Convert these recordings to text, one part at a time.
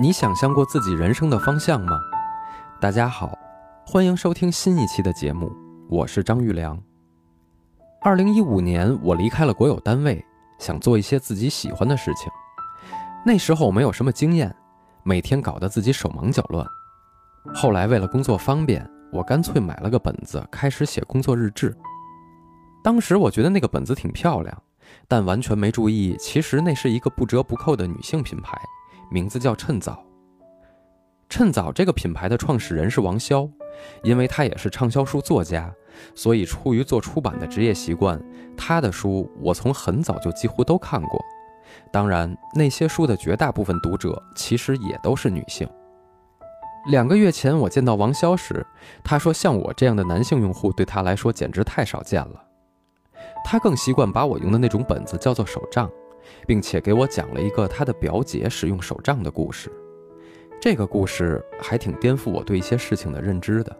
你想象过自己人生的方向吗？大家好，欢迎收听新一期的节目，我是张玉良。二零一五年，我离开了国有单位，想做一些自己喜欢的事情。那时候没有什么经验，每天搞得自己手忙脚乱。后来为了工作方便，我干脆买了个本子，开始写工作日志。当时我觉得那个本子挺漂亮，但完全没注意，其实那是一个不折不扣的女性品牌。名字叫趁早。趁早这个品牌的创始人是王潇，因为他也是畅销书作家，所以出于做出版的职业习惯，他的书我从很早就几乎都看过。当然，那些书的绝大部分读者其实也都是女性。两个月前我见到王潇时，他说像我这样的男性用户对他来说简直太少见了。他更习惯把我用的那种本子叫做手账。并且给我讲了一个他的表姐使用手账的故事，这个故事还挺颠覆我对一些事情的认知的。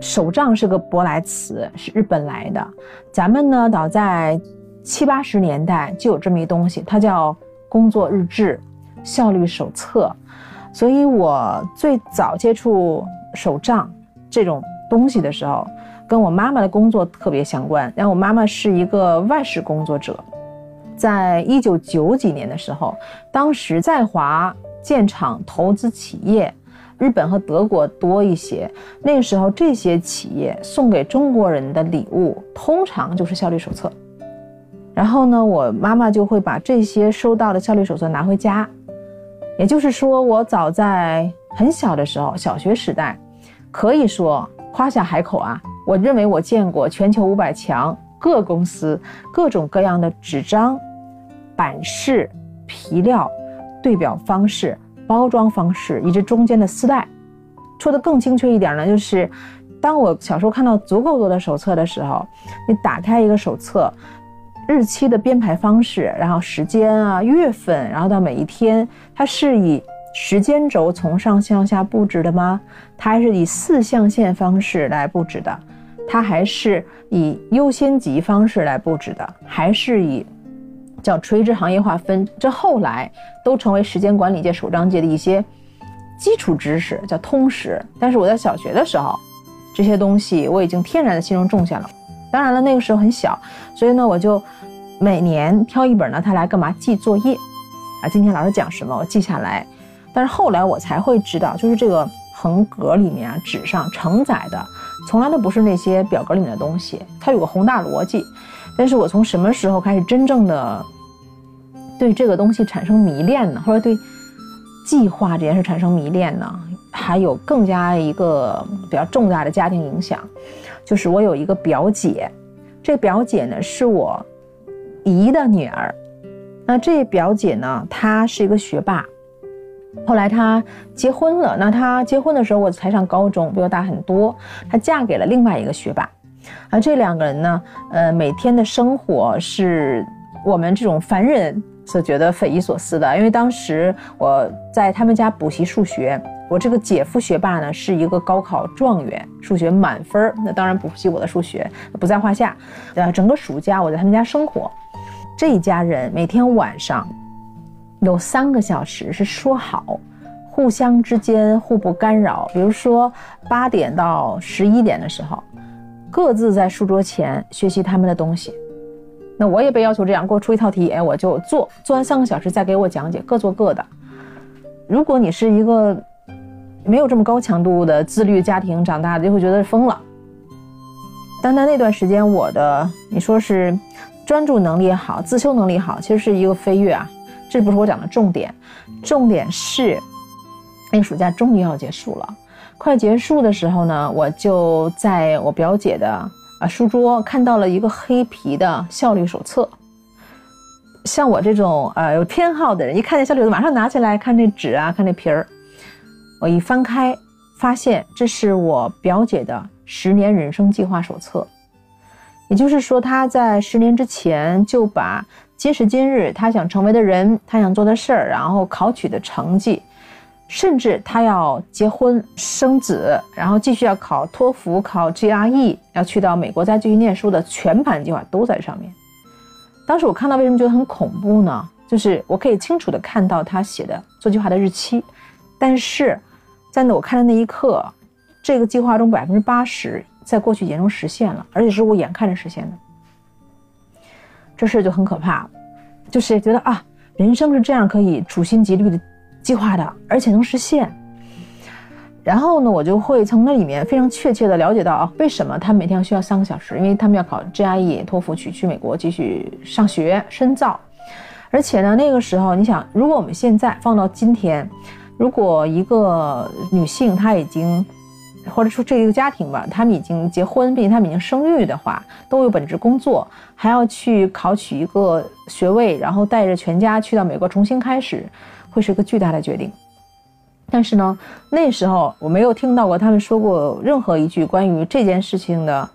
手账是个舶来词，是日本来的。咱们呢，早在七八十年代就有这么一东西，它叫工作日志、效率手册。所以我最早接触。手账这种东西的时候，跟我妈妈的工作特别相关。然后我妈妈是一个外事工作者，在一九九几年的时候，当时在华建厂投资企业，日本和德国多一些。那个时候，这些企业送给中国人的礼物，通常就是效率手册。然后呢，我妈妈就会把这些收到的效率手册拿回家。也就是说，我早在很小的时候，小学时代，可以说夸下海口啊！我认为我见过全球五百强各公司各种各样的纸张、版式、皮料、对表方式、包装方式，以及中间的丝带。说的更精确一点呢，就是当我小时候看到足够多的手册的时候，你打开一个手册。日期的编排方式，然后时间啊、月份，然后到每一天，它是以时间轴从上向下布置的吗？它还是以四象限方式来布置的？它还是以优先级方式来布置的？还是以叫垂直行业划分？这后来都成为时间管理界、手账界的一些基础知识，叫通识。但是我在小学的时候，这些东西我已经天然的心中种下了。当然了，那个时候很小，所以呢，我就每年挑一本呢，他来干嘛记作业啊？今天老师讲什么，我记下来。但是后来我才会知道，就是这个横格里面啊，纸上承载的从来都不是那些表格里面的东西，它有个宏大逻辑。但是我从什么时候开始真正的对这个东西产生迷恋呢？或者对计划这件事产生迷恋呢？还有更加一个比较重大的家庭影响。就是我有一个表姐，这表姐呢是我姨的女儿。那这表姐呢，她是一个学霸。后来她结婚了。那她结婚的时候，我才上高中，比我大很多。她嫁给了另外一个学霸。而这两个人呢，呃，每天的生活是我们这种凡人所觉得匪夷所思的。因为当时我在他们家补习数学。我这个姐夫学霸呢，是一个高考状元，数学满分那当然补习我的数学不在话下。呃，整个暑假我在他们家生活，这一家人每天晚上有三个小时是说好，互相之间互不干扰。比如说八点到十一点的时候，各自在书桌前学习他们的东西。那我也被要求这样，给我出一套题，哎，我就做，做完三个小时再给我讲解，各做各的。如果你是一个。没有这么高强度的自律家庭长大的，就会觉得疯了。单单那段时间，我的你说是专注能力好，自修能力好，其实是一个飞跃啊。这不是我讲的重点，重点是那个暑假终于要结束了。快结束的时候呢，我就在我表姐的啊书桌看到了一个黑皮的效率手册。像我这种呃有偏好的人，一看见效率，马上拿起来看这纸啊，看这皮儿。我一翻开，发现这是我表姐的十年人生计划手册。也就是说，她在十年之前就把今时今日他想成为的人、他想做的事儿，然后考取的成绩，甚至他要结婚生子，然后继续要考托福、考 GRE，要去到美国再继续念书的全盘计划都在上面。当时我看到为什么觉得很恐怖呢？就是我可以清楚的看到他写的做计划的日期，但是在我看的那一刻，这个计划中百分之八十在过去几年中实现了，而且是我眼看着实现的。这事就很可怕，就是觉得啊，人生是这样可以处心积虑的计划的，而且能实现。然后呢，我就会从那里面非常确切的了解到啊，为什么他每天要需要三个小时，因为他们要考 GRE、托福去去美国继续上学深造。而且呢，那个时候你想，如果我们现在放到今天，如果一个女性她已经，或者说这一个家庭吧，他们已经结婚，并且他们已经生育的话，都有本职工作，还要去考取一个学位，然后带着全家去到美国重新开始，会是一个巨大的决定。但是呢，那时候我没有听到过他们说过任何一句关于这件事情的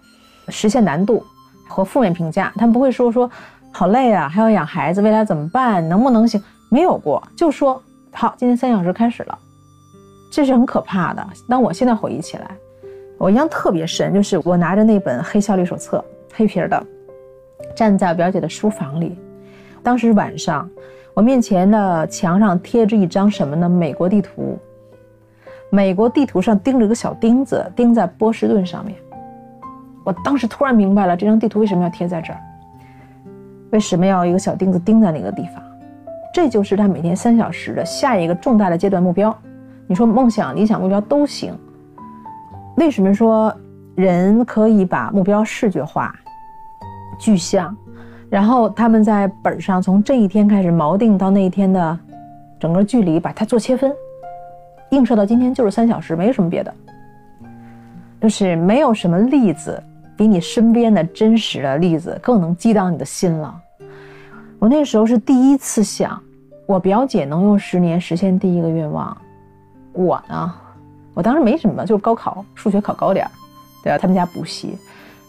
实现难度和负面评价，他们不会说说。好累啊，还要养孩子，未来怎么办？能不能行？没有过，就说好，今天三小时开始了，这是很可怕的。当我现在回忆起来，我印象特别深，就是我拿着那本黑效率手册，黑皮儿的，站在表姐的书房里。当时晚上，我面前的墙上贴着一张什么呢？美国地图。美国地图上钉着个小钉子，钉在波士顿上面。我当时突然明白了，这张地图为什么要贴在这儿。为什么要一个小钉子钉在那个地方？这就是他每天三小时的下一个重大的阶段目标。你说梦想、理想、目标都行。为什么说人可以把目标视觉化、具象，然后他们在本上从这一天开始锚定到那一天的整个距离，把它做切分，映射到今天就是三小时，没有什么别的，就是没有什么例子比你身边的真实的例子更能激荡你的心了。我那时候是第一次想，我表姐能用十年实现第一个愿望，我呢，我当时没什么，就是高考数学考高点儿，对吧？他们家补习，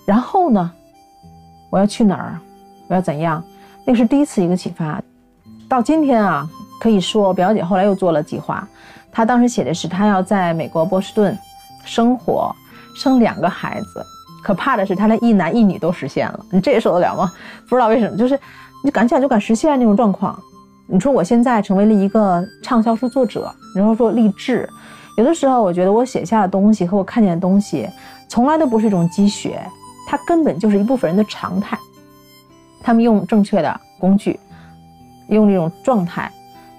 然后呢，我要去哪儿？我要怎样？那是第一次一个启发。到今天啊，可以说我表姐后来又做了计划，她当时写的是她要在美国波士顿生活，生两个孩子。可怕的是，她连一男一女都实现了，你这也受得了吗？不知道为什么，就是。你敢想就敢实现那种状况，你说我现在成为了一个畅销书作者，然后说励志，有的时候我觉得我写下的东西和我看见的东西，从来都不是一种积雪，它根本就是一部分人的常态。他们用正确的工具，用这种状态，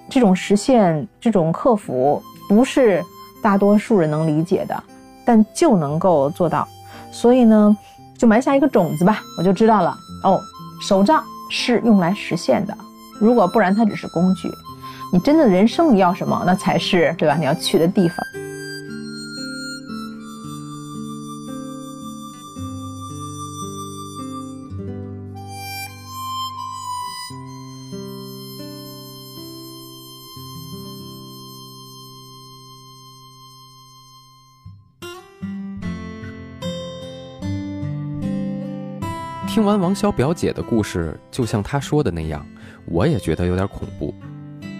这种实现，这种克服，不是大多数人能理解的，但就能够做到。所以呢，就埋下一个种子吧，我就知道了。哦，手账。是用来实现的，如果不然，它只是工具。你真的人生你要什么，那才是对吧？你要去的地方。完王潇表姐的故事，就像她说的那样，我也觉得有点恐怖。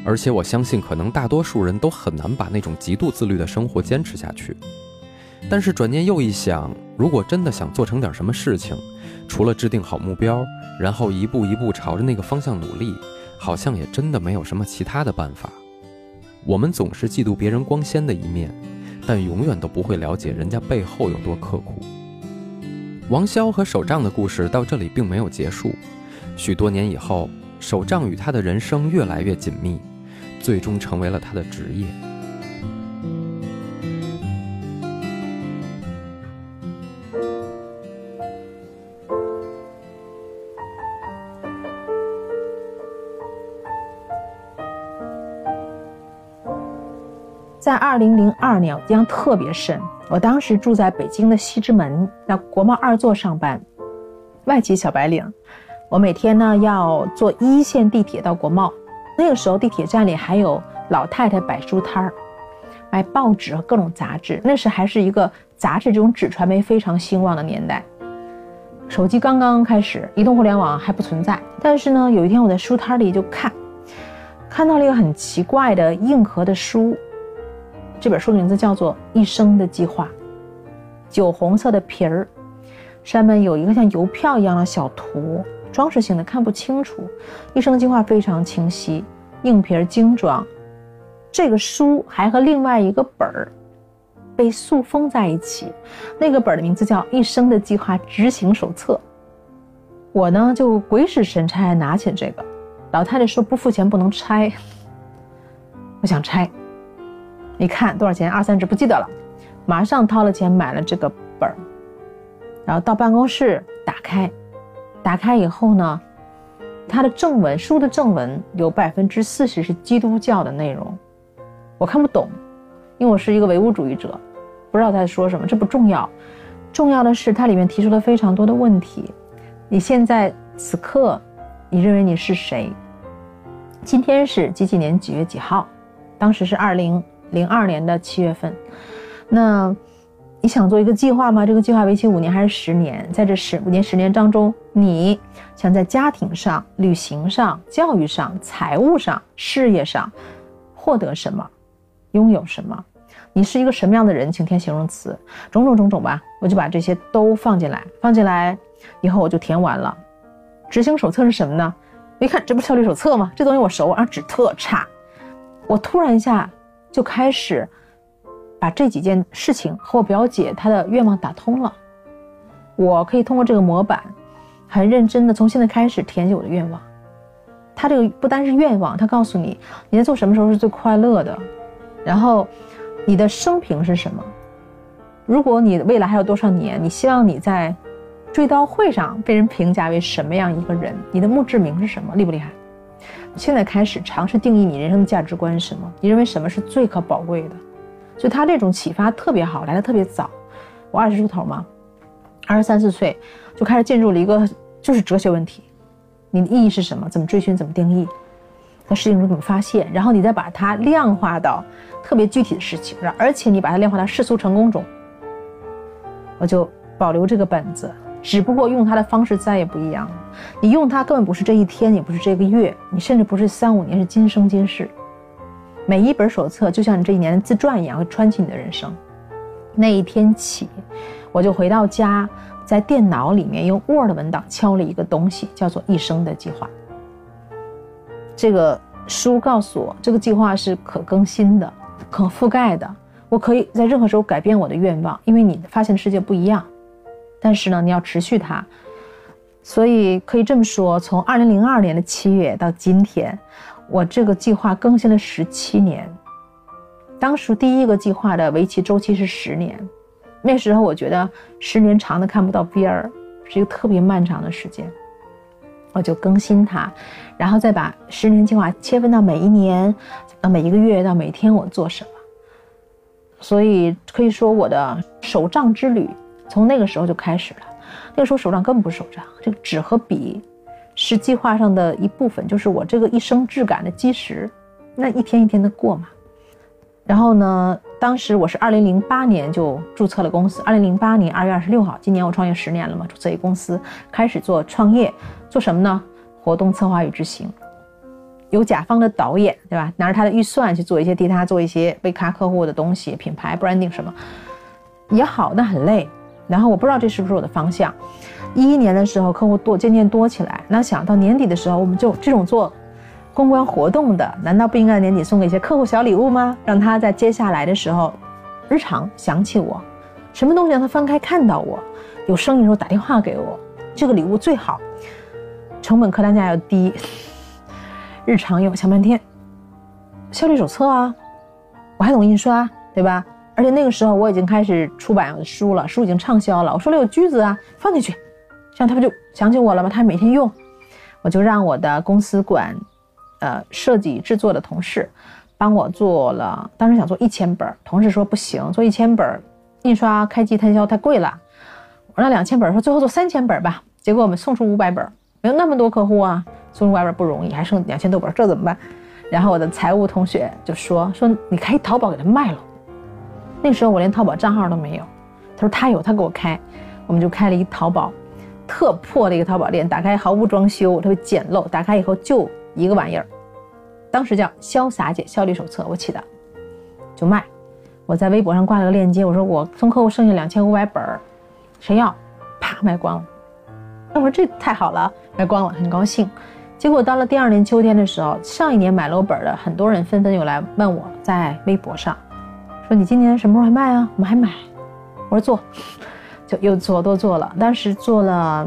而且我相信，可能大多数人都很难把那种极度自律的生活坚持下去。但是转念又一想，如果真的想做成点什么事情，除了制定好目标，然后一步一步朝着那个方向努力，好像也真的没有什么其他的办法。我们总是嫉妒别人光鲜的一面，但永远都不会了解人家背后有多刻苦。王潇和手账的故事到这里并没有结束。许多年以后，手账与他的人生越来越紧密，最终成为了他的职业。在二零零二年，我印象特别深。我当时住在北京的西直门，在国贸二座上班，外企小白领。我每天呢要坐一线地铁到国贸。那个时候地铁站里还有老太太摆书摊儿，卖报纸和各种杂志。那时还是一个杂志这种纸传媒非常兴旺的年代，手机刚刚开始，移动互联网还不存在。但是呢，有一天我在书摊里就看，看到了一个很奇怪的硬壳的书。这本书名字叫做《一生的计划》，酒红色的皮儿，上面有一个像邮票一样的小图，装饰性的看不清楚。一生的计划非常清晰，硬皮儿精装。这个书还和另外一个本儿被塑封在一起，那个本儿的名字叫《一生的计划执行手册》。我呢就鬼使神差拿起这个，老太太说不付钱不能拆，我想拆。一看多少钱，二三十不记得了，马上掏了钱买了这个本儿，然后到办公室打开，打开以后呢，它的正文书的正文有百分之四十是基督教的内容，我看不懂，因为我是一个唯物主义者，不知道他在说什么，这不重要，重要的是它里面提出了非常多的问题。你现在此刻，你认为你是谁？今天是几几年几月几号？当时是二零。零二年的七月份，那你想做一个计划吗？这个计划为期五年还是十年？在这十五年、十年当中，你想在家庭上、旅行上、教育上、财务上、事业上获得什么？拥有什么？你是一个什么样的人？请填形容词，种种种种吧。我就把这些都放进来，放进来以后我就填完了。执行手册是什么呢？我一看，这不是效率手册吗？这东西我熟，啊纸特差。我突然一下。就开始把这几件事情和我表姐她的愿望打通了。我可以通过这个模板，很认真的从现在开始填写我的愿望。他这个不单是愿望，他告诉你你在做什么时候是最快乐的，然后你的生平是什么。如果你未来还有多少年，你希望你在追悼会上被人评价为什么样一个人？你的墓志铭是什么？厉不厉害？现在开始尝试定义你人生的价值观是什么？你认为什么是最可宝贵的？所以他这种启发特别好，来的特别早。我二十出头嘛，二十三四岁就开始进入了一个就是哲学问题：你的意义是什么？怎么追寻？怎么定义？在事情中怎么发现？然后你再把它量化到特别具体的事情，而且你把它量化到世俗成功中。我就保留这个本子。只不过用它的方式再也不一样了。你用它根本不是这一天，也不是这个月，你甚至不是三五年，是今生今世。每一本手册就像你这一年的自传一样，会穿起你的人生。那一天起，我就回到家，在电脑里面用 Word 文档敲了一个东西，叫做“一生的计划”。这个书告诉我，这个计划是可更新的、可覆盖的。我可以在任何时候改变我的愿望，因为你发现的世界不一样。但是呢，你要持续它，所以可以这么说，从二零零二年的七月到今天，我这个计划更新了十七年。当时第一个计划的为期周期是十年，那时候我觉得十年长的看不到边儿，是一个特别漫长的时间，我就更新它，然后再把十年计划切分到每一年，到每一个月，到每天我做什么。所以可以说我的手账之旅。从那个时候就开始了，那个时候手账根本不是手账，这个纸和笔是计划上的一部分，就是我这个一生质感的基石。那一天一天的过嘛。然后呢，当时我是二零零八年就注册了公司，二零零八年二月二十六号，今年我创业十年了嘛，注册一公司，开始做创业，做什么呢？活动策划与执行，有甲方的导演，对吧？拿着他的预算去做一些替他做一些为他客户的东西，品牌 branding 什么也好，但很累。然后我不知道这是不是我的方向。一一年的时候，客户多渐渐多起来，那想到年底的时候，我们就这种做公关活动的，难道不应该年底送给一些客户小礼物吗？让他在接下来的时候，日常想起我，什么东西让他翻开看到我，有生意时候打电话给我，这个礼物最好，成本客单价要低，日常用想半天，效率手册啊，我还懂印刷，对吧？而且那个时候我已经开始出版书了，书已经畅销了。我说了有句子啊，放进去，这样他不就想起我了吗？他每天用，我就让我的公司管，呃，设计制作的同事，帮我做了。当时想做一千本，同事说不行，做一千本，印刷开机摊销太贵了。我让两千本，说最后做三千本吧。结果我们送出五百本，没有那么多客户啊，送出五百本不容易，还剩两千多本，这怎么办？然后我的财务同学就说说你开淘宝给他卖了。那时候我连淘宝账号都没有，他说他有，他给我开，我们就开了一淘宝，特破的一个淘宝店，打开毫无装修，特别简陋，打开以后就一个玩意儿，当时叫《潇洒姐效率手册》，我起的，就卖，我在微博上挂了个链接，我说我送客户剩下两千五百本儿，谁要？啪，卖光了。我说这太好了，卖光了，很高兴。结果到了第二年秋天的时候，上一年买了我本的很多人纷纷又来问我，在微博上说你今年什么时候还卖啊？我们还买。我说做，就又做多做了，当时做了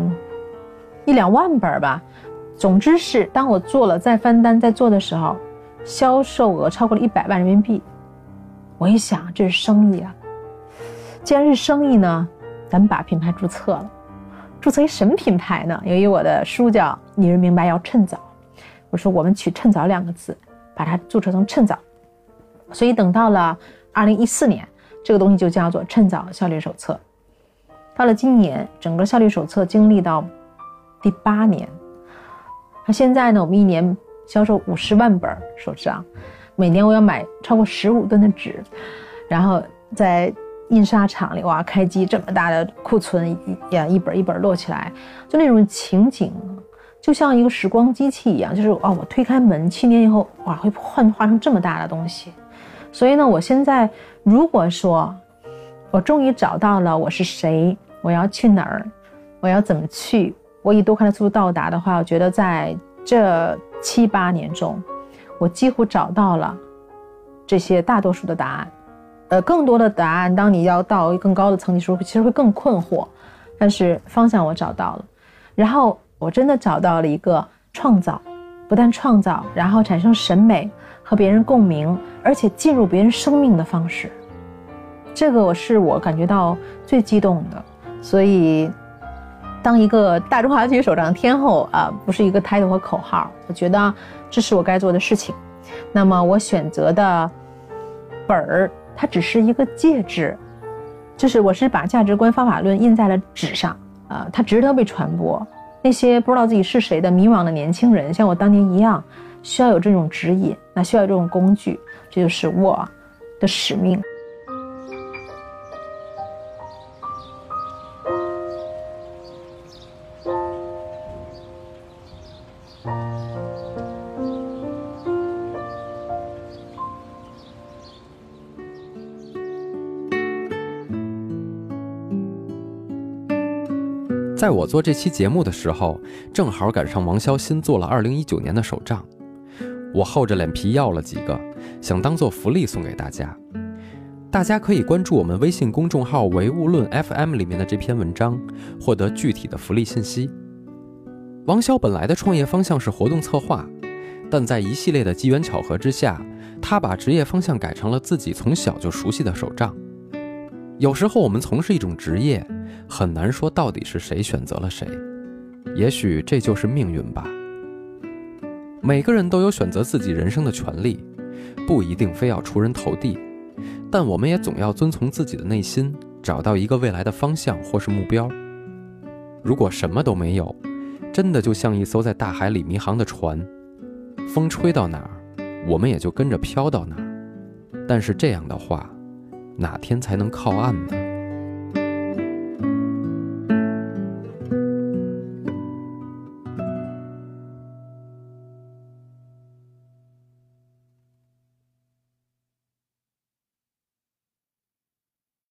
一两万本吧。总之是当我做了再翻单再做的时候，销售额超过了一百万人民币。我一想，这是生意啊！既然是生意呢，咱们把品牌注册了。注册一什么品牌呢？由于我的书叫《女人明白要趁早》，我说我们取“趁早”两个字，把它注册成“趁早”。所以等到了二零一四年，这个东西就叫做《趁早效率手册》。到了今年，整个效率手册经历到第八年。那现在呢，我们一年销售五十万本手账。每年我要买超过十五吨的纸，然后在印刷厂里哇开机这么大的库存一呀一本一本摞起来，就那种情景，就像一个时光机器一样，就是哦我推开门七年以后哇会幻化成这么大的东西，所以呢我现在如果说我终于找到了我是谁，我要去哪儿，我要怎么去，我以多快的速度到达的话，我觉得在这七八年中。我几乎找到了这些大多数的答案，呃，更多的答案，当你要到更高的层级时候，其实会更困惑。但是方向我找到了，然后我真的找到了一个创造，不但创造，然后产生审美和别人共鸣，而且进入别人生命的方式。这个我是我感觉到最激动的。所以，当一个大中华区首长天后啊，不是一个 title 和口号，我觉得。这是我该做的事情，那么我选择的本儿，它只是一个介质，就是我是把价值观、方法论印在了纸上，啊，它值得被传播。那些不知道自己是谁的迷茫的年轻人，像我当年一样，需要有这种指引，那需要有这种工具，这就是我的使命。在我做这期节目的时候，正好赶上王潇新做了二零一九年的手账，我厚着脸皮要了几个，想当做福利送给大家。大家可以关注我们微信公众号“唯物论 FM” 里面的这篇文章，获得具体的福利信息。王潇本来的创业方向是活动策划，但在一系列的机缘巧合之下，他把职业方向改成了自己从小就熟悉的手账。有时候我们从事一种职业。很难说到底是谁选择了谁，也许这就是命运吧。每个人都有选择自己人生的权利，不一定非要出人头地，但我们也总要遵从自己的内心，找到一个未来的方向或是目标。如果什么都没有，真的就像一艘在大海里迷航的船，风吹到哪儿，我们也就跟着飘到哪儿。但是这样的话，哪天才能靠岸呢？